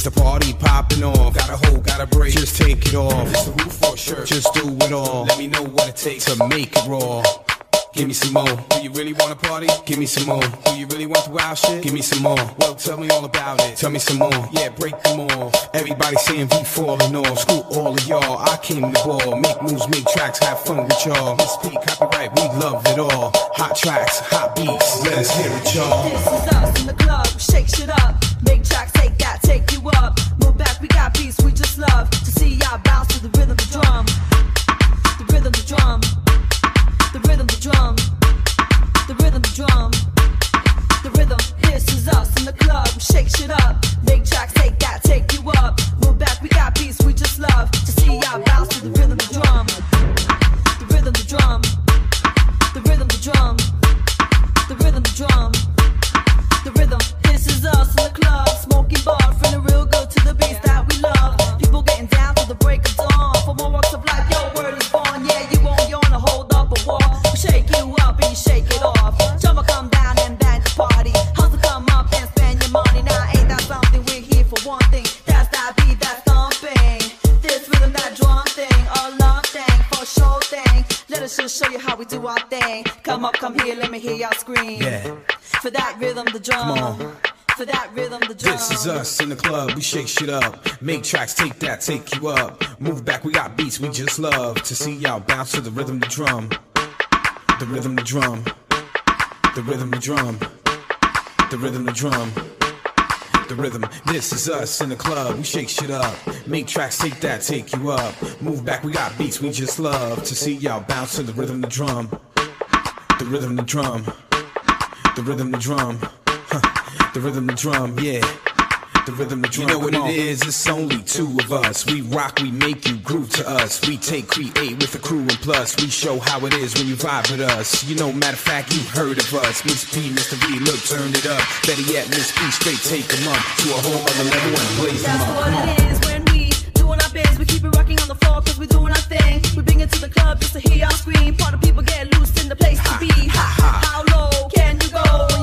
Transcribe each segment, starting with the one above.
Is the party popping off? Gotta hold, gotta break. Just take it off. It's the roof for sure. Just do it all. Let me know what it takes to make it raw. Give me some more. Do you really wanna party? Give me some more. Do you really want the wild shit? Give me some more. Well, tell me all about it. Tell me some more. Yeah, break them all. Everybody saying we falling off. Screw all of y'all. I came to ball. Make moves, make tracks, have fun with y'all. Miss P, copyright, we love it all. Hot tracks, hot beats. Let us hear it, y'all. This is us in the club, shake shit up. Make tracks, take you up. Move back, we got beats we just love. To see y'all bounce to the rhythm, the drum. The rhythm, the drum. The rhythm, the drum. The rhythm, the drum. The rhythm, this is us in the club, shake shit up. Make tracks, take that, take you up. Move back, we got beats we just love. To see y'all bounce to the rhythm, the drum. The rhythm, the drum. The rhythm, the drum. The rhythm, the drum. Come down till the break of zone. For more rocks of life, your word is born. Yeah, you won't be on hold up a wall. We'll shake you up and bang the party. Hustle come up and spend your money. Now ain't that something? We're here for one thing. That beat, that thumping. This rhythm, that drum thing, a love thing, for sure thing. Let us just show you how we do our thing. Come up, come here, let me hear y'all scream. Yeah. For that rhythm, the drum. Rhythm, the drum. This is us in the club, we shake shit up. Make tracks, take that, take you up. Move back, we got beats we just love. To see y'all bounce to the rhythm, the drum. The rhythm, the drum. The rhythm, the drum. The rhythm, the drum. The rhythm, this is us in the club, we shake shit up. Make tracks, take that, take you up. Move back, we got beats we just love. To see y'all bounce to the rhythm, the drum. The rhythm, the drum. The rhythm, the drum. Huh. The rhythm, the drum, yeah. The rhythm, the drum. You know what it is? It's only two of us. We rock, we make you groove to us. We take, create with the crew, and plus we show how it is when you vibe with us. You know, matter of fact, you heard of us. Miss P, Mr. V, look, turn it up. Better yet, Miss P, straight take them up to a whole other level and blaze them That's up. what Come on. it is when we doing our biz. We keep it rocking on the floor cause we doing our thing. We bring it to the club just to hear y'all scream. Part of people get loose in the place to be. Ha, How low can you go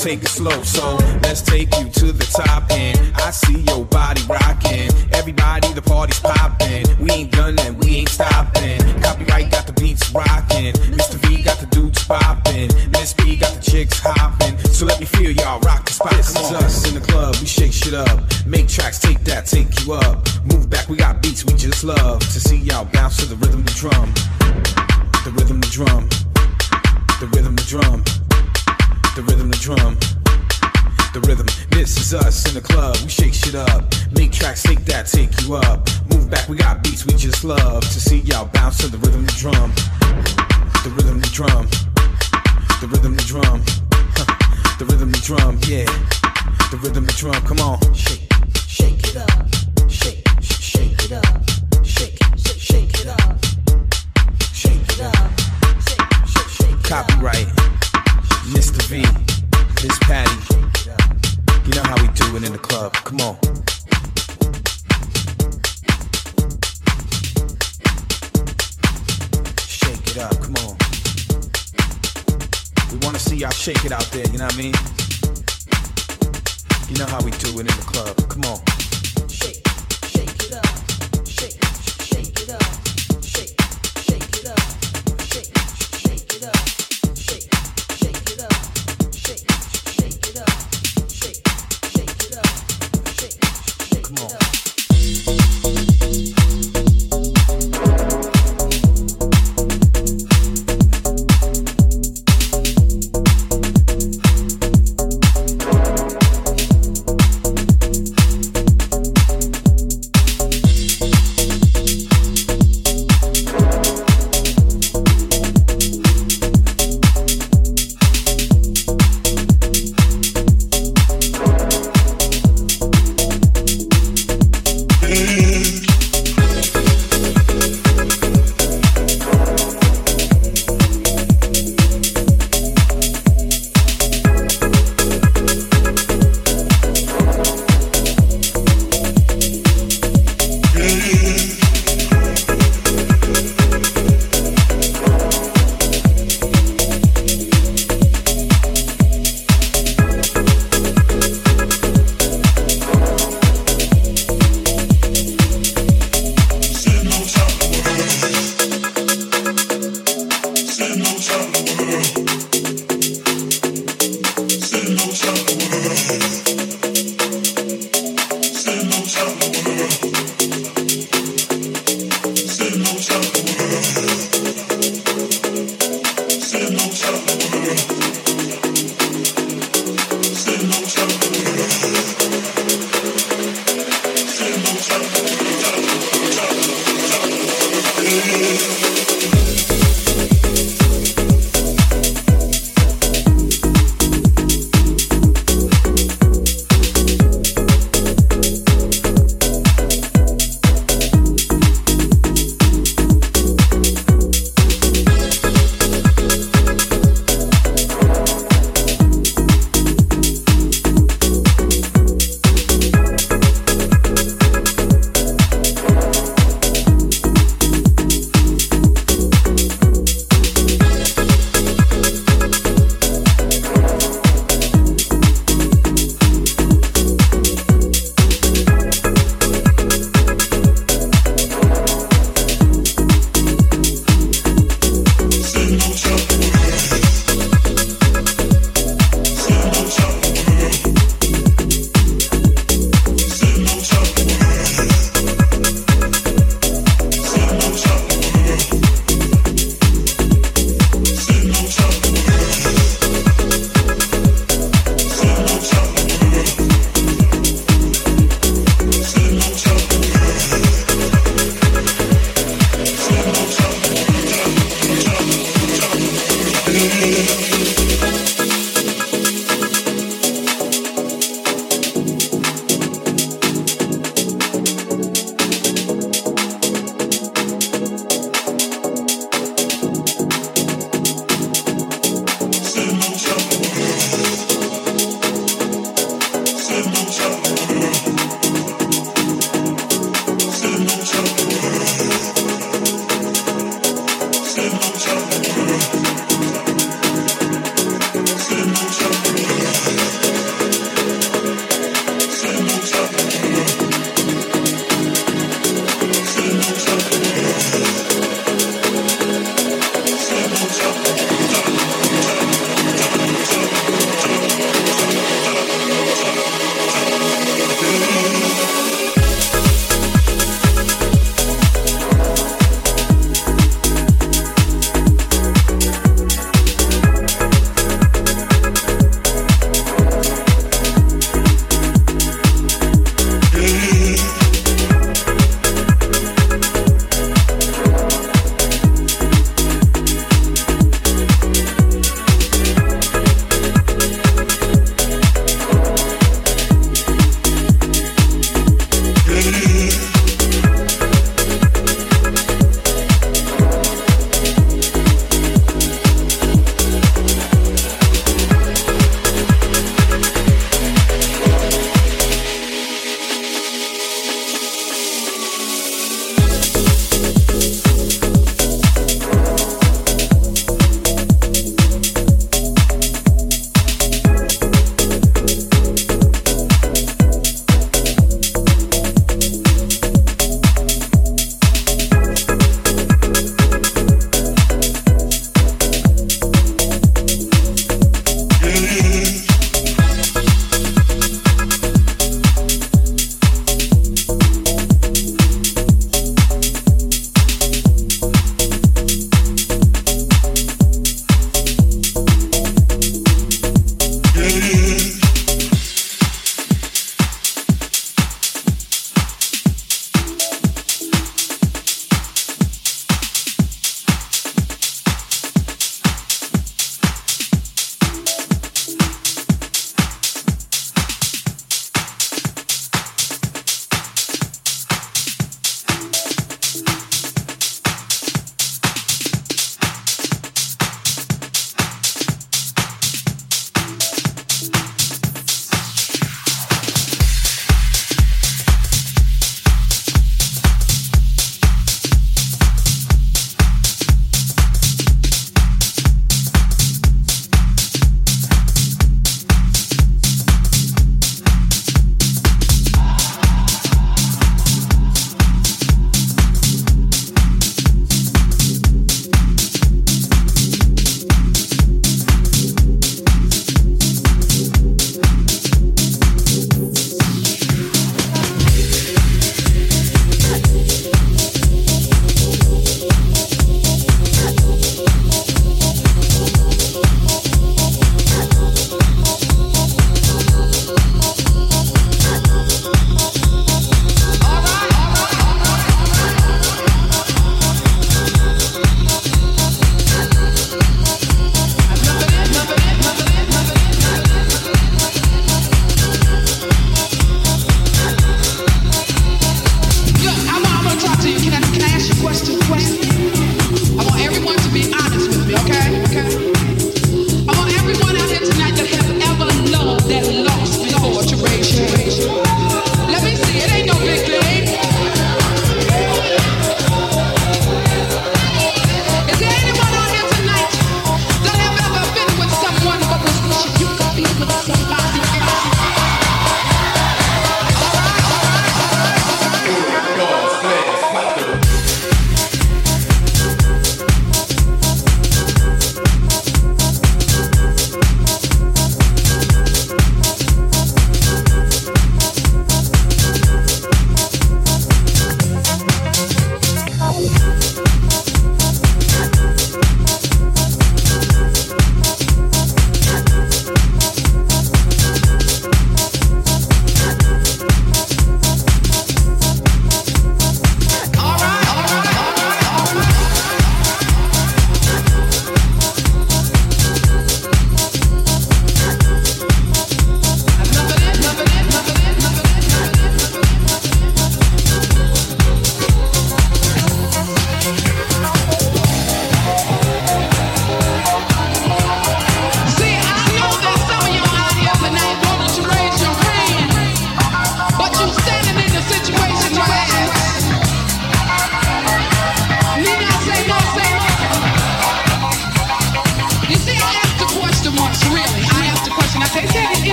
take it slow. So let's take you to the top and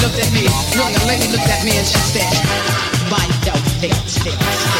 looked at me, lady looked at me and she said, Buy the dance.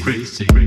Crazy. crazy,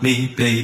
baby.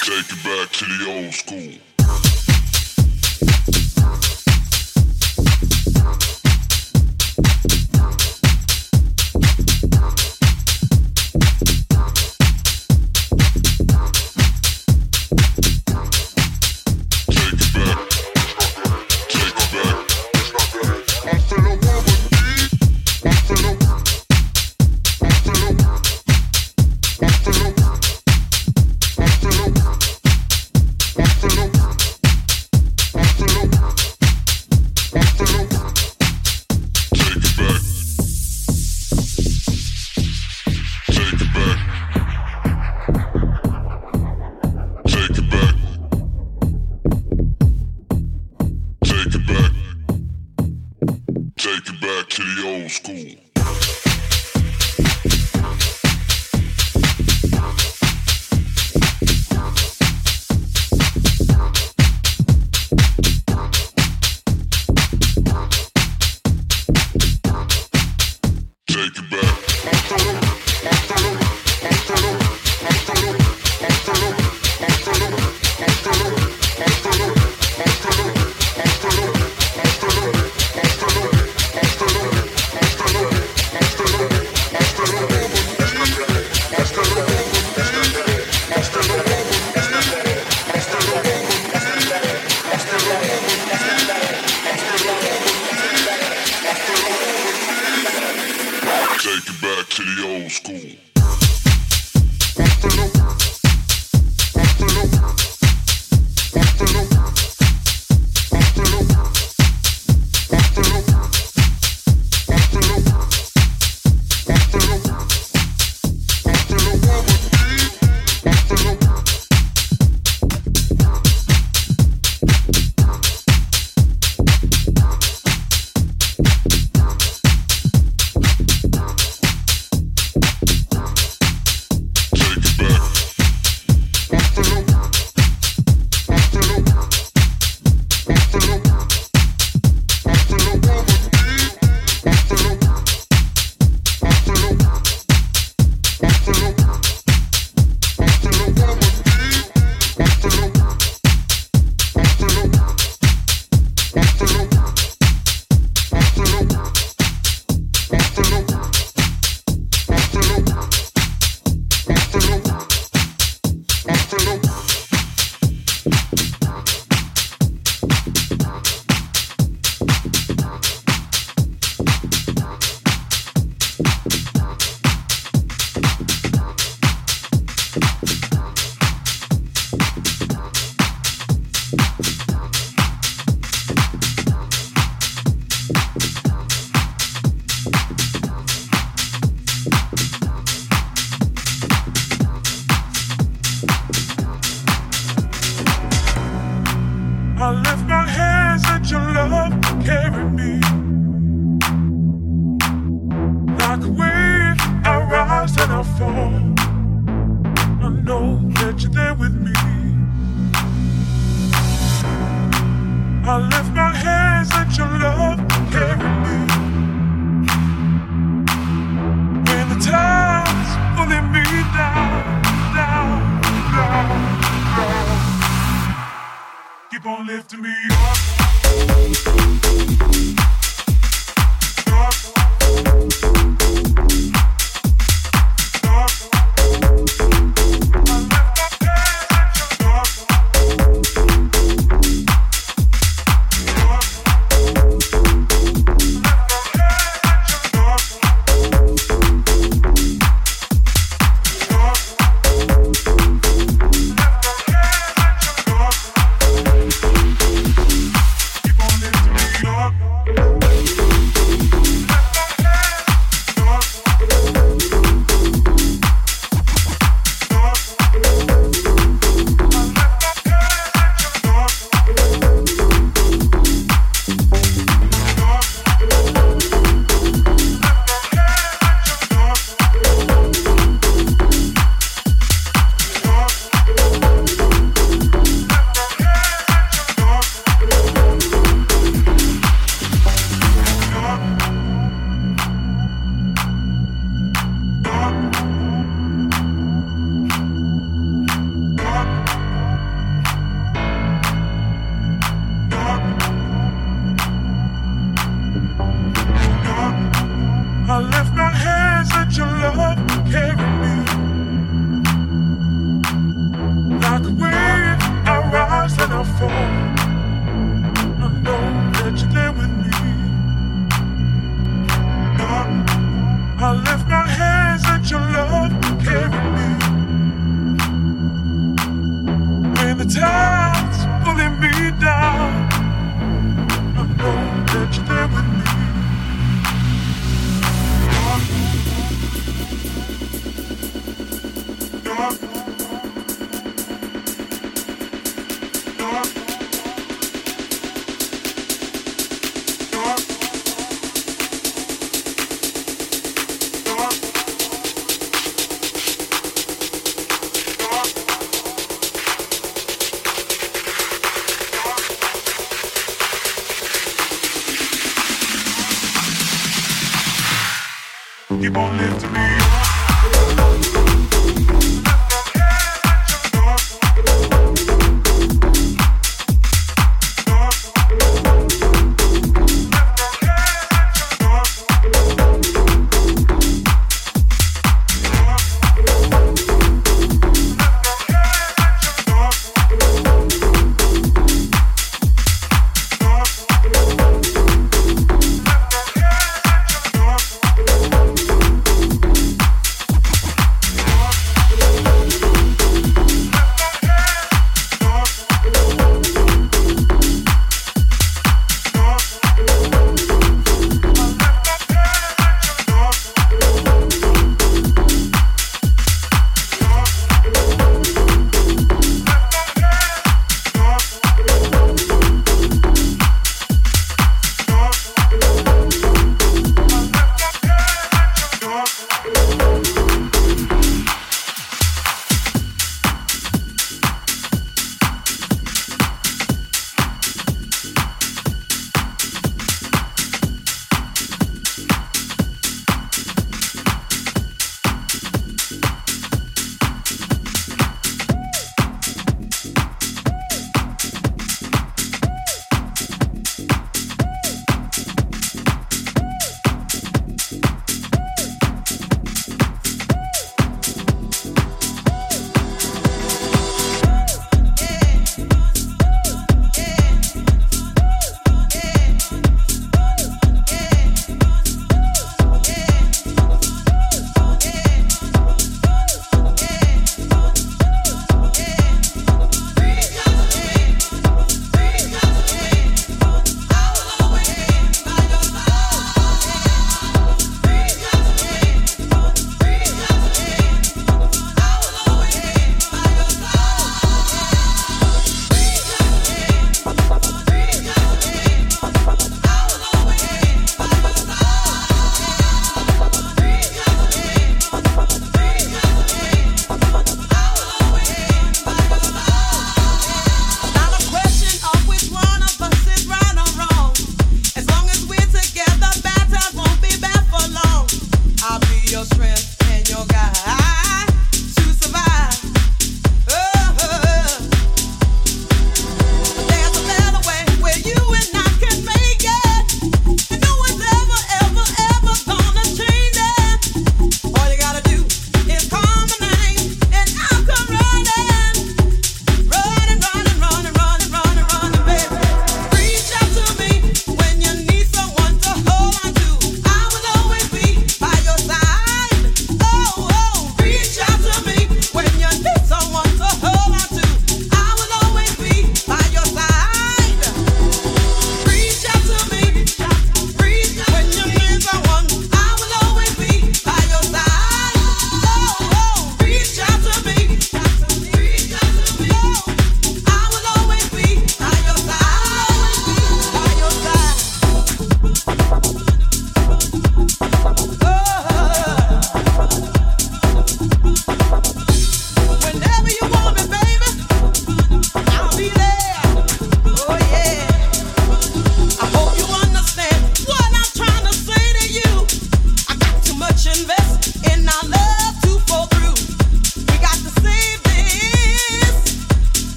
Take it back to the old school.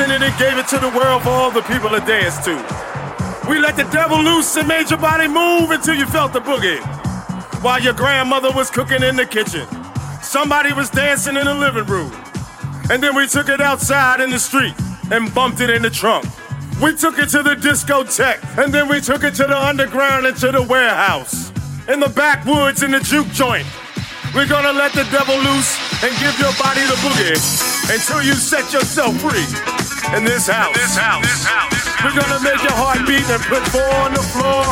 In it and gave it to the world for all the people to dance to. We let the devil loose and made your body move until you felt the boogie. While your grandmother was cooking in the kitchen, somebody was dancing in the living room. And then we took it outside in the street and bumped it in the trunk. We took it to the discotheque, and then we took it to the underground and to the warehouse. In the backwoods in the juke joint. We're gonna let the devil loose and give your body the boogie until you set yourself free in this house. This house. This house. We're gonna make your heart beat and put four on the floor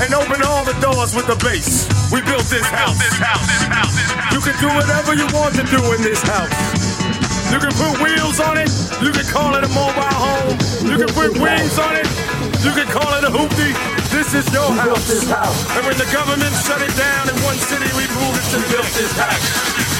and open all the doors with the bass. We built this house. This house. This house. You can do whatever you want to do in this house. You can put wheels on it. You can call it a mobile home. You can put wings on it. You can call it a hoopty. This is your house. And when the government shut it down in one city, we moved it to built this